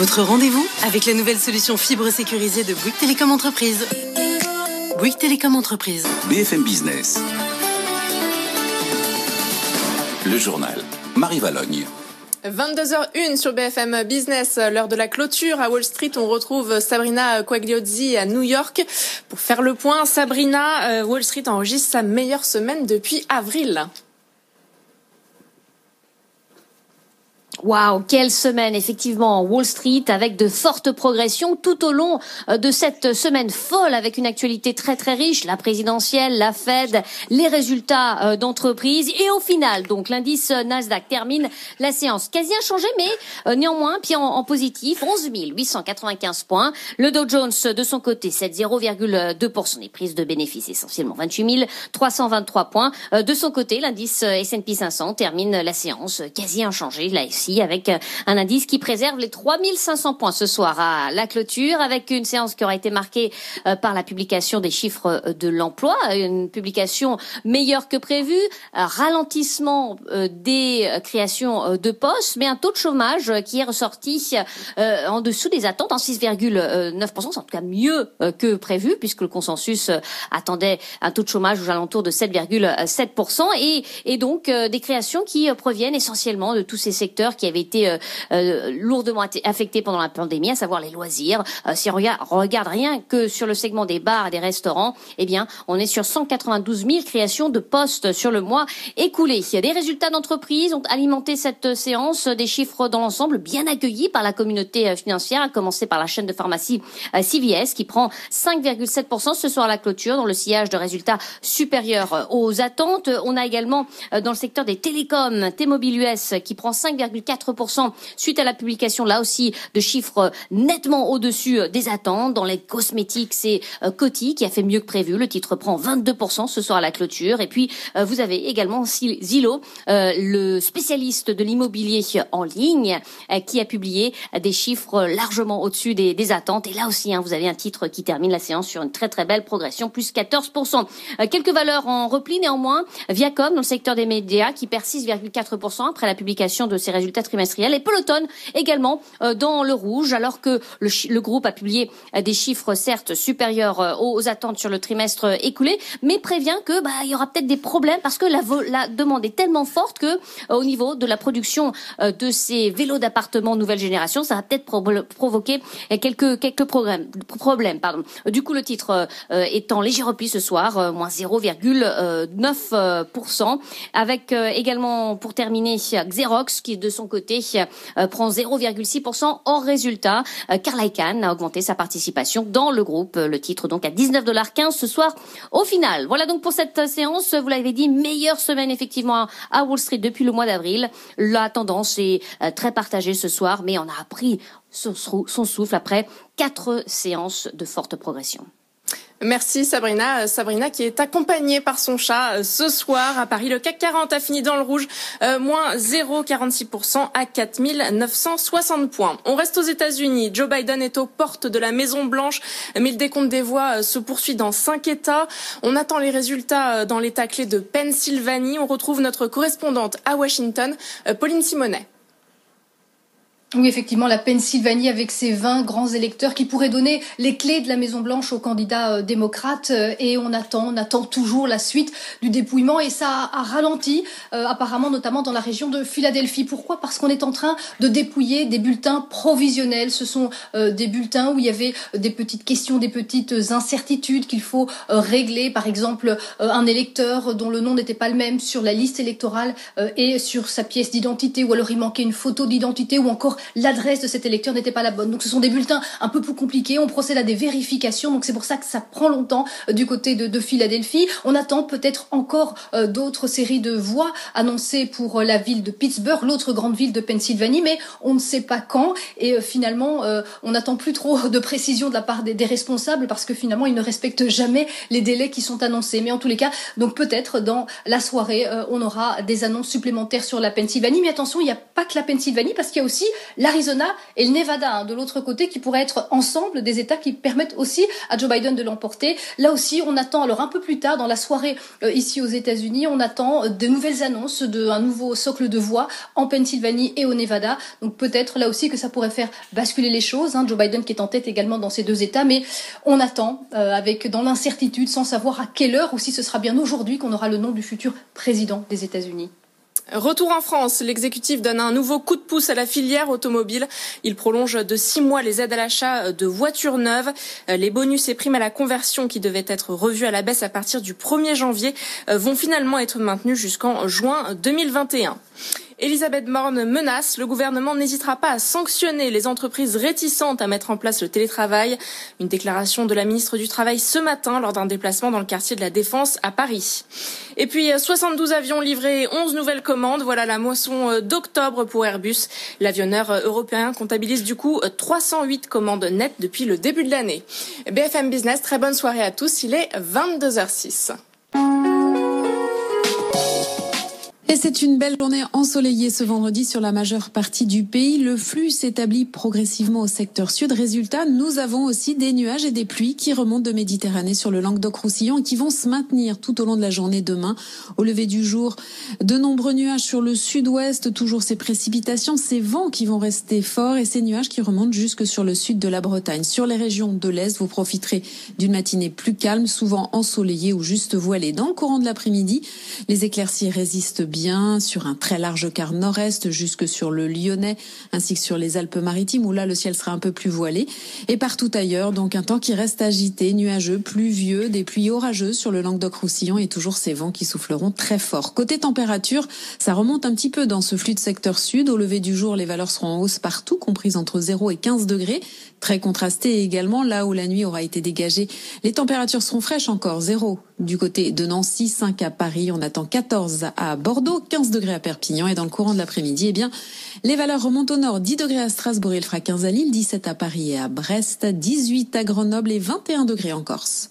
Votre rendez-vous avec la nouvelle solution fibre sécurisée de Bouygues Télécom Entreprise. Bouygues Télécom Entreprise. BFM Business. Le journal. Marie Valogne. 22h01 sur BFM Business, l'heure de la clôture. À Wall Street, on retrouve Sabrina Quagliozzi à New York. Pour faire le point, Sabrina, euh, Wall Street enregistre sa meilleure semaine depuis avril. Waouh, quelle semaine effectivement Wall Street avec de fortes progressions tout au long euh, de cette semaine folle avec une actualité très très riche, la présidentielle, la Fed, les résultats euh, d'entreprise et au final donc l'indice Nasdaq termine la séance quasi inchangé mais euh, néanmoins pied en, positif 11 895 points. Le Dow Jones de son côté 7,2% des prises de bénéfices essentiellement 28 323 points. De son côté l'indice S&P 500 termine la séance quasi inchangé là avec euh, un indice qui préserve les 3500 points ce soir à la clôture avec une séance qui aura été marquée euh, par la publication des chiffres euh, de l'emploi, une publication meilleure que prévu, un ralentissement des créations de postes, mais un taux de chômage qui est ressorti en dessous des attentes en 6,9%, c'est en tout cas mieux que prévu puisque le consensus attendait un taux de chômage aux alentours de 7,7% et, et donc des créations qui proviennent essentiellement de tous ces secteurs qui avaient été euh, euh, lourdement affectés pendant la pandémie, à savoir les loisirs. Euh, si on regarde, rien que sur le segment des bars et des restaurants, eh bien, on est sur 192 000 créations de postes sur le mois écoulé. Des résultats d'entreprise ont alimenté cette séance, des chiffres dans l'ensemble bien accueillis par la communauté financière, à commencer par la chaîne de pharmacie CVS qui prend 5,7% ce soir à la clôture dans le sillage de résultats supérieurs aux attentes. On a également dans le secteur des télécoms T-Mobile US qui prend 5,4 4% suite à la publication là aussi de chiffres nettement au-dessus euh, des attentes. Dans les cosmétiques, c'est euh, Coty qui a fait mieux que prévu. Le titre prend 22% ce soir à la clôture. Et puis, euh, vous avez également Zillow, le spécialiste de l'immobilier en ligne, qui a publié des chiffres largement au-dessus des, attentes. Et là aussi, hein, vous avez un titre qui termine la séance sur une très très belle progression, plus 14%. quelques valeurs en repli néanmoins. Viacom, dans le secteur des médias, qui perd 6,4% après la publication de ses résultats trimestriel. Et Peloton également euh, dans le rouge, alors que le, groupe a publié euh, des chiffres certes supérieurs euh, aux attentes sur le trimestre écoulé, mais prévient que bah, il y aura peut-être des problèmes parce que la, la, demande est tellement forte que au niveau de la production de ces vélos d'appartement nouvelle génération, ça va peut-être provoquer quelques quelques problèmes. problèmes pardon. Du coup, le titre est en léger repli ce soir, moins 0,9%, avec également pour terminer Xerox qui de son côté euh, prend 0,6% en résultat. Euh, Carl Icahn a augmenté sa participation dans le groupe. Le titre donc à 19,15$ ce soir au final. Voilà donc pour cette séance. Vous l'avez dit, meilleure semaine effectivement à Wall Street depuis le mois d'avril. La tendance est euh, très partagée ce soir, mais on a appris son souffle après quatre séances de forte progression. Merci Sabrina. Euh, Sabrina qui est accompagnée par son chat euh, ce soir à Paris. Le CAC 40 a fini dans le rouge, euh, moins 0,46% à 4960 points. On reste aux États-Unis. Joe Biden est aux portes de la Maison Blanche, mais le décompte des voix se poursuit dans cinq États. On attend les résultats dans l'État clé de Pennsylvanie. On retrouve notre correspondante à Washington, Pauline Simonet. Oui, effectivement, la Pennsylvanie avec ses 20 grands électeurs qui pourraient donner les clés de la Maison Blanche aux candidats euh, démocrates. Euh, et on attend, on attend toujours la suite du dépouillement. Et ça a, ralenti, euh, apparemment, notamment dans la région de Philadelphie. Pourquoi? Parce qu'on est en train de dépouiller des bulletins provisionnels. Ce sont des bulletins où il y avait des petites questions, des petites incertitudes qu'il faut régler. Par exemple, un électeur dont le nom n'était pas le même sur la liste électorale et sur sa pièce d'identité, ou alors il manquait une photo d'identité, ou encore l'adresse de cet électeur n'était pas la bonne. Donc ce sont des bulletins un peu plus compliqués. On procède à des vérifications. Donc c'est pour ça que ça prend longtemps euh, du côté de, Philadelphie. On attend peut-être encore euh, d'autres séries de voix annoncées pour euh, la ville de Pittsburgh, l'autre grande ville de Pennsylvanie, mais on ne sait pas quand. Et finalement, on n'attend plus trop de précision de la part des, responsables parce que finalement, ils ne respectent jamais les délais qui sont annoncés. Mais en tous les cas, donc peut-être dans la soirée, on aura des annonces supplémentaires sur la Pennsylvanie. Mais attention, il n'y a pas que la Pennsylvanie parce qu'il y a aussi l'Arizona et le Nevada hein, de l'autre côté qui pourraient être ensemble des États qui permettent aussi à Joe Biden de l'emporter. Là aussi, on attend alors un peu plus tard dans la soirée euh, ici aux États-Unis, on attend de nouvelles annonces d'un nouveau socle de voix en Pennsylvanie et au Nevada. Donc peut-être là aussi que ça pourrait faire basculer les choses. Hein. Joe Biden qui est en tête également dans ces deux États, mais on attend avec dans l'incertitude sans savoir à quelle heure ou si ce sera bien aujourd'hui qu'on aura le nom du futur président des États-Unis. Retour en France, l'exécutif donne un nouveau coup de pouce à la filière automobile. Il prolonge de six mois les aides à l'achat de voitures neuves. Les bonus et primes à la conversion qui devaient être revus à la baisse à partir du 1er janvier vont finalement être maintenus jusqu'en juin 2021. Elisabeth Borne menace, le gouvernement n'hésitera pas à sanctionner les entreprises réticentes à mettre en place le télétravail. Une déclaration de la ministre du Travail ce matin lors d'un déplacement dans le quartier de la Défense à Paris. Et puis 72 avions livrés, 11 nouvelles commandes. Voilà la moisson d'octobre pour Airbus. L'avionneur européen comptabilise du coup 308 commandes nettes depuis le début de l'année. BFM Business, très bonne soirée à tous. Il est 22h06. Et c'est une belle journée ensoleillée ce vendredi sur la majeure partie du pays. Le flux s'établit progressivement au secteur sud. Résultat, nous avons aussi des nuages et des pluies qui remontent de Méditerranée sur le Languedoc-Roussillon et qui vont se maintenir tout au long de la journée demain. Au lever du jour, de nombreux nuages sur le sud-ouest, toujours ces précipitations, ces vents qui vont rester forts et ces nuages qui remontent jusque sur le sud de la Bretagne. Sur les régions de l'Est, vous profiterez d'une matinée plus calme, souvent ensoleillée ou juste voilée. Dans le courant de l'après-midi, les éclaircies résistent bien sur un très large quart nord-est jusque sur le Lyonnais ainsi que sur les Alpes-Maritimes où là le ciel sera un peu plus voilé et partout ailleurs donc un temps qui reste agité, nuageux, pluvieux, des pluies orageuses sur le Languedoc-Roussillon et toujours ces vents qui souffleront très fort. Côté température, ça remonte un petit peu dans ce flux de secteur sud. Au lever du jour, les valeurs seront en hausse partout, comprises entre 0 et 15 degrés. Très contrasté également là où la nuit aura été dégagée. Les températures seront fraîches encore, 0 du côté de Nancy, 5 à Paris, on attend 14 à Bordeaux, 15 degrés à Perpignan et dans le courant de l'après-midi, eh bien, les valeurs remontent au nord, 10 degrés à Strasbourg, il fera 15 à Lille, 17 à Paris et à Brest, 18 à Grenoble et 21 degrés en Corse.